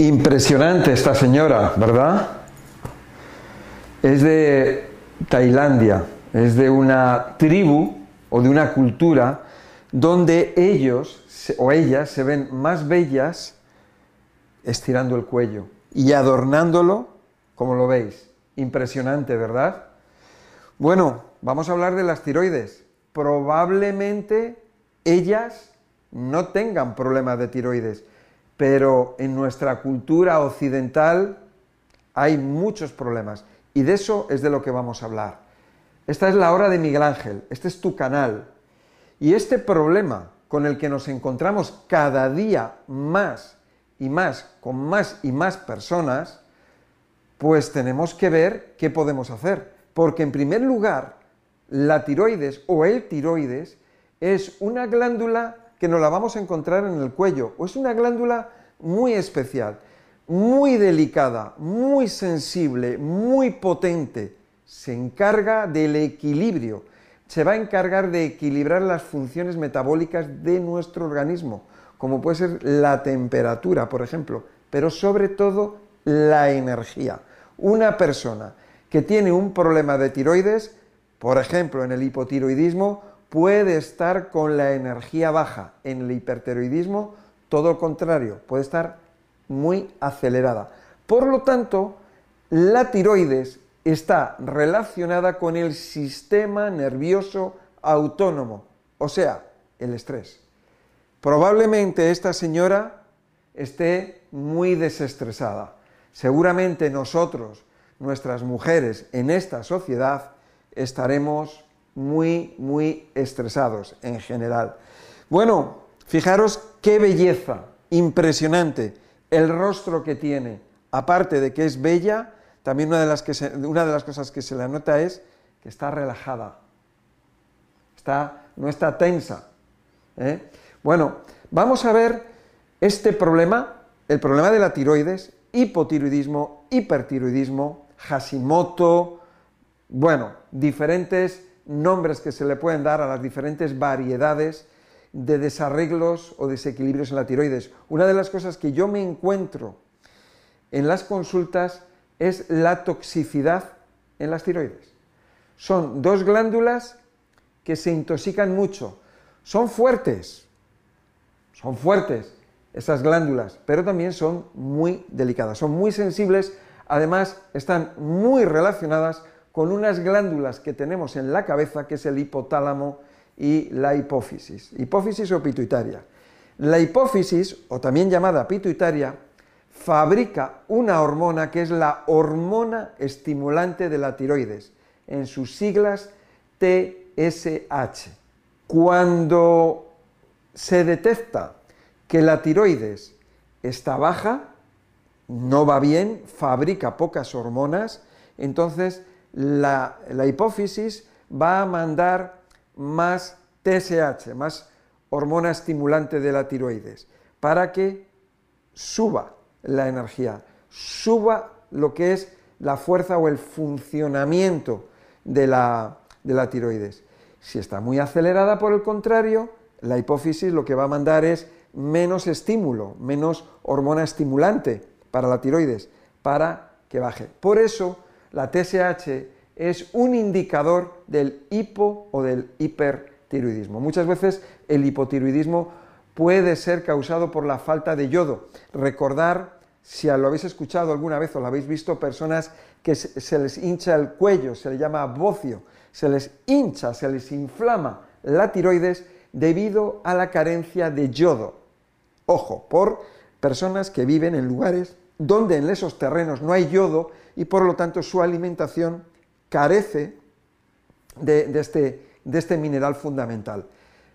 Impresionante esta señora, ¿verdad? Es de Tailandia, es de una tribu o de una cultura donde ellos o ellas se ven más bellas estirando el cuello y adornándolo, como lo veis. Impresionante, ¿verdad? Bueno, vamos a hablar de las tiroides. Probablemente ellas no tengan problemas de tiroides, pero en nuestra cultura occidental hay muchos problemas y de eso es de lo que vamos a hablar. Esta es la hora de Miguel Ángel, este es tu canal. Y este problema con el que nos encontramos cada día más y más, con más y más personas, pues tenemos que ver qué podemos hacer. Porque en primer lugar, la tiroides o el tiroides es una glándula que nos la vamos a encontrar en el cuello, o es una glándula muy especial, muy delicada, muy sensible, muy potente. Se encarga del equilibrio, se va a encargar de equilibrar las funciones metabólicas de nuestro organismo, como puede ser la temperatura, por ejemplo, pero sobre todo la energía. Una persona que tiene un problema de tiroides, por ejemplo en el hipotiroidismo, puede estar con la energía baja. En el hipertiroidismo, todo lo contrario, puede estar muy acelerada. Por lo tanto, la tiroides está relacionada con el sistema nervioso autónomo, o sea, el estrés. Probablemente esta señora esté muy desestresada. Seguramente nosotros, nuestras mujeres en esta sociedad, estaremos muy, muy estresados en general. Bueno, fijaros qué belleza, impresionante, el rostro que tiene. Aparte de que es bella, también una de las, que una de las cosas que se le nota es que está relajada, está, no está tensa. ¿eh? Bueno, vamos a ver este problema, el problema de la tiroides, hipotiroidismo, hipertiroidismo, Hashimoto, bueno, diferentes nombres que se le pueden dar a las diferentes variedades de desarreglos o desequilibrios en la tiroides. Una de las cosas que yo me encuentro en las consultas es la toxicidad en las tiroides. Son dos glándulas que se intoxican mucho. Son fuertes, son fuertes esas glándulas, pero también son muy delicadas, son muy sensibles, además están muy relacionadas con unas glándulas que tenemos en la cabeza, que es el hipotálamo y la hipófisis, hipófisis o pituitaria. La hipófisis, o también llamada pituitaria, fabrica una hormona que es la hormona estimulante de la tiroides, en sus siglas TSH. Cuando se detecta que la tiroides está baja, no va bien, fabrica pocas hormonas, entonces la, hipófisis va a mandar más TSH, más hormona estimulante de la tiroides, para que suba la energía, suba lo que es la fuerza o el funcionamiento de la, de la tiroides. Si está muy acelerada, por el contrario, la hipófisis lo que va a mandar es menos estímulo, menos hormona estimulante para la tiroides, para que baje. Por eso, la TSH es un indicador del hipo o del hipertiroidismo. Muchas veces el hipotiroidismo puede ser causado por la falta de yodo. Recordar, si lo habéis escuchado alguna vez o lo habéis visto, personas que se les hincha el cuello, se le llama bocio, se les hincha, se les inflama la tiroides debido a la carencia de yodo. Ojo, por personas que viven en lugares donde en esos terrenos no hay yodo y por lo tanto su alimentación carece de, este, este mineral fundamental.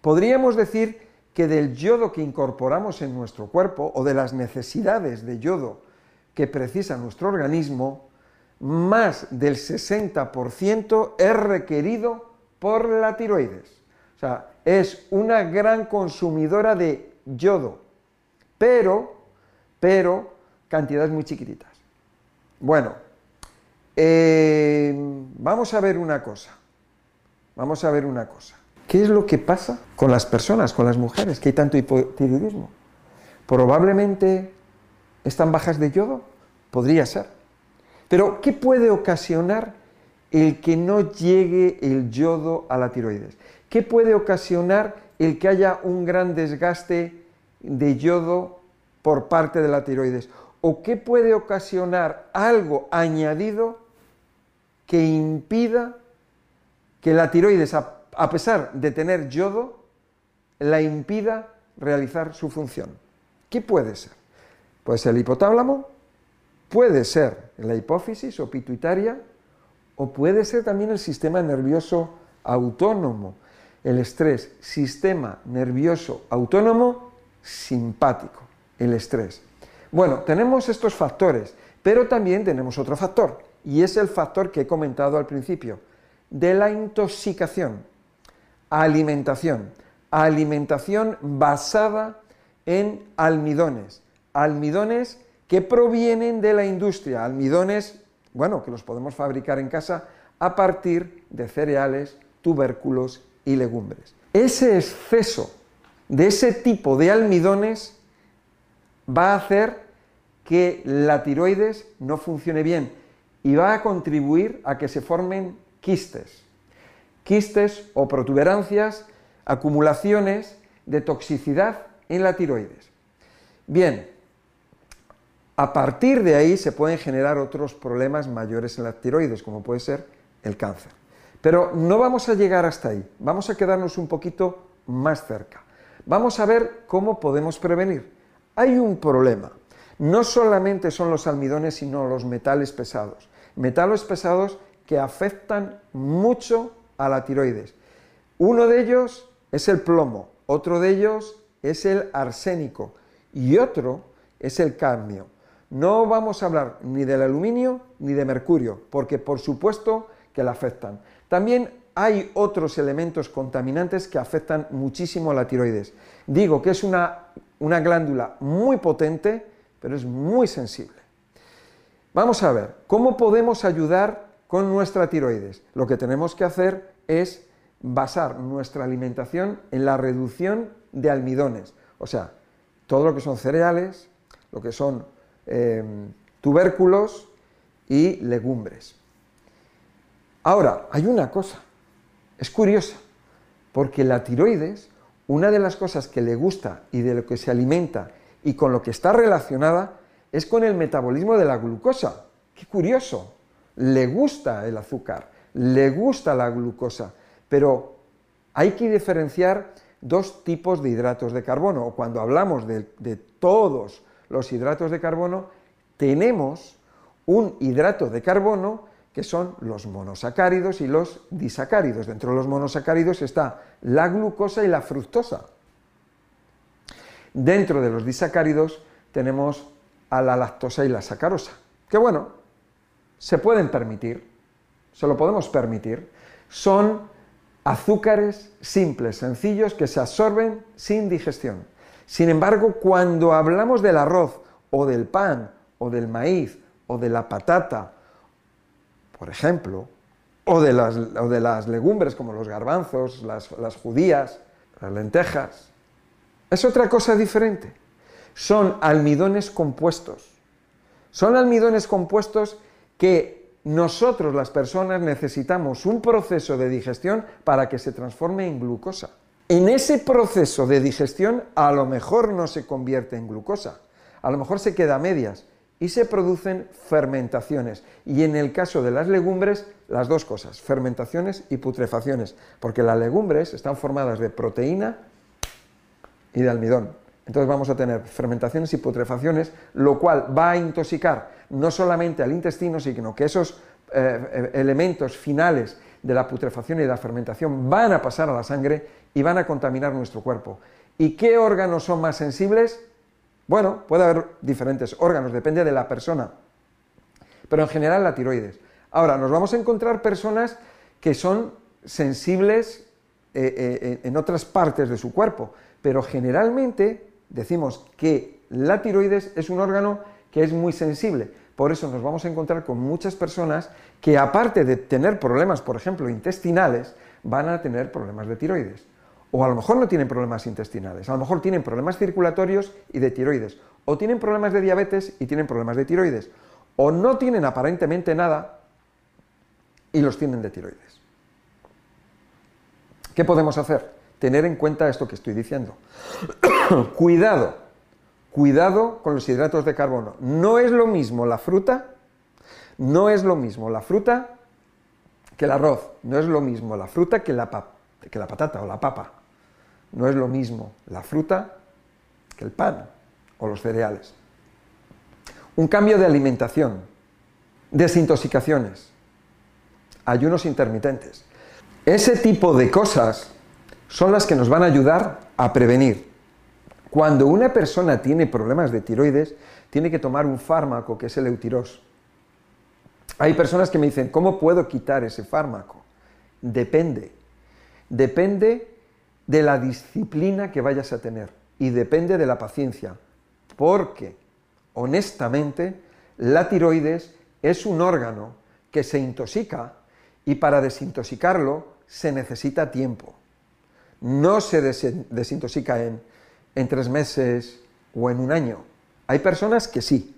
Podríamos decir que del yodo que incorporamos en nuestro cuerpo o de las necesidades de yodo que precisa nuestro organismo, más del 60% es requerido por la tiroides. O sea, es una gran consumidora de yodo, pero, pero cantidades muy chiquititas. Bueno, eh, vamos a ver una cosa. Vamos a ver una cosa. ¿Qué es lo que pasa con las personas, con las mujeres, que hay tanto hipotiroidismo? Probablemente ¿Están bajas de yodo? Podría ser. Pero, ¿qué puede ocasionar el que no llegue el yodo a la tiroides? ¿Qué puede ocasionar el que haya un gran desgaste de yodo por parte de la tiroides? ¿O qué puede ocasionar algo añadido que impida que la tiroides, a pesar de tener yodo, la impida realizar su función? ¿Qué puede ser? Puede ser el hipotálamo, puede ser la hipófisis o pituitaria, o puede ser también el sistema nervioso autónomo, el estrés, sistema nervioso autónomo simpático, el estrés. Bueno, tenemos estos factores, pero también tenemos otro factor, y es el factor que he comentado al principio, de la intoxicación, alimentación, alimentación basada en almidones, almidones que provienen de la industria, almidones, bueno, que los podemos fabricar en casa a partir de cereales, tubérculos y legumbres. Ese exceso de ese tipo de almidones va a hacer que la tiroides no funcione bien y va a contribuir a que se formen quistes. Quistes o protuberancias, acumulaciones de toxicidad en la tiroides. Bien, a partir de ahí se pueden generar otros problemas mayores en la tiroides, como puede ser el cáncer. Pero no vamos a llegar hasta ahí, vamos a quedarnos un poquito más cerca. Vamos a ver cómo podemos prevenir. Hay un problema. No solamente son los almidones, sino los metales pesados. Metales pesados que afectan mucho a la tiroides. Uno de ellos es el plomo, otro de ellos es el arsénico y otro es el cadmio. No vamos a hablar ni del aluminio ni de mercurio, porque por supuesto que la afectan. También hay otros elementos contaminantes que afectan muchísimo a la tiroides. Digo que es una, una glándula muy potente, pero es muy sensible. Vamos a ver, ¿cómo podemos ayudar con nuestra tiroides? Lo que tenemos que hacer es basar nuestra alimentación en la reducción de almidones, o sea, todo lo que son cereales, lo que son Em, tubérculos y legumbres. Ahora, hay una cosa, es curiosa, porque la tiroides, una de las cosas que le gusta y de lo que se alimenta y con lo que está relacionada es con el metabolismo de la glucosa. Qué curioso, le gusta el azúcar, le gusta la glucosa, pero hay que diferenciar dos tipos de hidratos de carbono, cuando hablamos de, de todos los hidratos de carbono, tenemos un hidrato de carbono que son los monosacáridos y los disacáridos. Dentro de los monosacáridos está la glucosa y la fructosa. Dentro de los disacáridos tenemos a la lactosa y la sacarosa, que bueno, se pueden permitir, se lo podemos permitir, son azúcares simples, sencillos, que se absorben sin digestión. Sin embargo, cuando hablamos del arroz o del pan o del maíz o de la patata, por ejemplo, o de las, de las legumbres como los garbanzos, las, las judías, las lentejas, es otra cosa diferente. Son almidones compuestos. Son almidones compuestos que nosotros, las personas, necesitamos un proceso de digestión para que se transforme en glucosa. En ese proceso de digestión a lo mejor no se convierte en glucosa, a lo mejor se queda a medias y se producen fermentaciones. Y en el caso de las legumbres, las dos cosas, fermentaciones y putrefacciones, porque las legumbres están formadas de proteína y de almidón. Entonces vamos a tener fermentaciones y putrefacciones, lo cual va a intoxicar no solamente al intestino, sino que esos eh, eh, elementos finales de la putrefacción y de la fermentación van a pasar a la sangre y van a contaminar nuestro cuerpo. ¿Y qué órganos son más sensibles? Bueno, puede haber diferentes órganos, depende de la persona, pero en general la tiroides. Ahora, nos vamos a encontrar personas que son sensibles eh, eh, en otras partes de su cuerpo, pero generalmente decimos que la tiroides es un órgano que es muy sensible. Por eso nos vamos a encontrar con muchas personas que aparte de tener problemas, por ejemplo, intestinales, van a tener problemas de tiroides. O a lo mejor no tienen problemas intestinales, a lo mejor tienen problemas circulatorios y de tiroides. o tienen problemas de diabetes y tienen problemas de tiroides, o no tienen aparentemente nada y los tienen de tiroides. ¿Qué podemos hacer? Tener en cuenta esto que estoy diciendo. cuidado, cuidado con los hidratos de carbono. No es lo mismo la fruta, no es lo mismo la fruta que el arroz, no es lo mismo la fruta que la, que la patata o la papa, no es lo mismo la fruta que el pan o los cereales. Un cambio de alimentación, desintoxicaciones, ayunos intermitentes. Ese tipo de cosas son las que nos van a ayudar a prevenir. Cuando una persona tiene problemas de tiroides, tiene que tomar un fármaco que es el eutiros. Hay personas que me dicen, ¿cómo puedo quitar ese fármaco? Depende. Depende de la disciplina que vayas a tener y depende de la paciencia porque, honestamente, la tiroides es un órgano que se intoxica y para desintoxicarlo se necesita tiempo. No se desintoxica en, en tres meses o en un año. Hay personas que sí.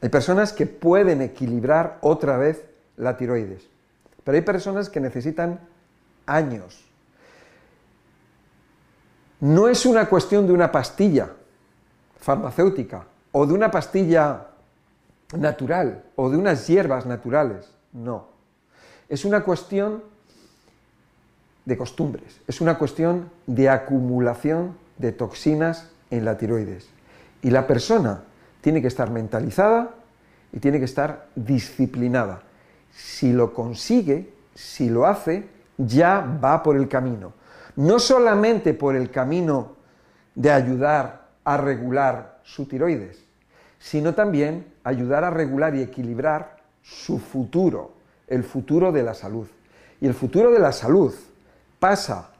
Hay personas que pueden equilibrar otra vez la tiroides. Pero hay personas que necesitan años. No es una cuestión de una pastilla farmacéutica o de una pastilla natural o de unas hierbas naturales. No. Es una cuestión de costumbres, es una cuestión de acumulación de toxinas en la tiroides. Y la persona tiene que estar mentalizada y tiene que estar disciplinada. Si lo consigue, si lo hace, ya va por el camino. No solamente por el camino de ayudar a regular su tiroides, sino también ayudar a regular y equilibrar su futuro, el futuro de la salud. Y el futuro de la salud pasa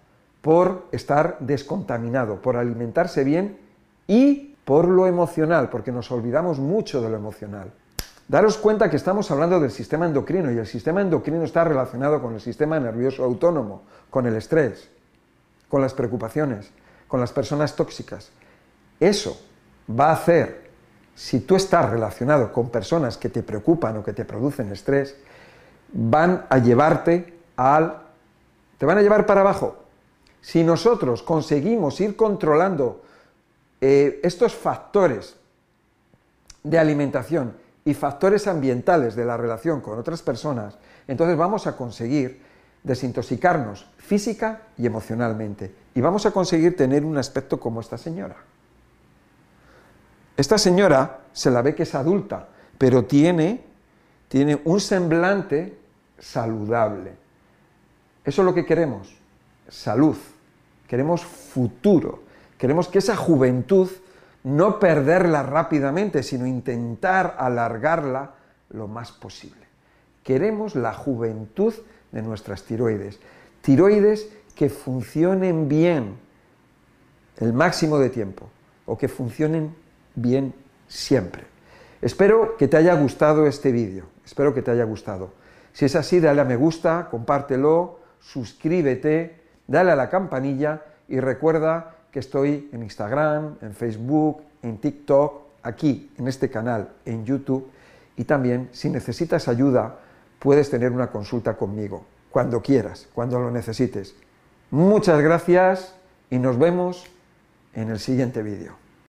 por estar descontaminado, por alimentarse bien y por lo emocional, porque nos olvidamos mucho de lo emocional. Daros cuenta que estamos hablando del sistema endocrino y el sistema endocrino está relacionado con el sistema nervioso autónomo, con el estrés, con las preocupaciones, con las personas tóxicas. Eso va a hacer, si tú estás relacionado con personas que te preocupan o que te producen estrés, van a llevarte al... te van a llevar para abajo. Si nosotros conseguimos ir controlando eh, estos factores de alimentación y factores ambientales de la relación con otras personas, entonces vamos a conseguir desintoxicarnos física y emocionalmente. Y vamos a conseguir tener un aspecto como esta señora. Esta señora se la ve que es adulta, pero tiene, tiene un semblante saludable. Eso es lo que queremos, salud. Queremos futuro. Queremos que esa juventud no perderla rápidamente, sino intentar alargarla lo más posible. Queremos la juventud de nuestras tiroides. Tiroides que funcionen bien el máximo de tiempo o que funcionen bien siempre. Espero que te haya gustado este vídeo, espero que te haya gustado. Si es así, dale a me gusta, compártelo, suscríbete, dale a la campanilla y recuerda que estoy en Instagram, en Facebook, en TikTok, aquí, en este canal, en YouTube y también si necesitas ayuda puedes tener una consulta conmigo, cuando quieras, cuando lo necesites. Muchas gracias y nos vemos en el siguiente vídeo.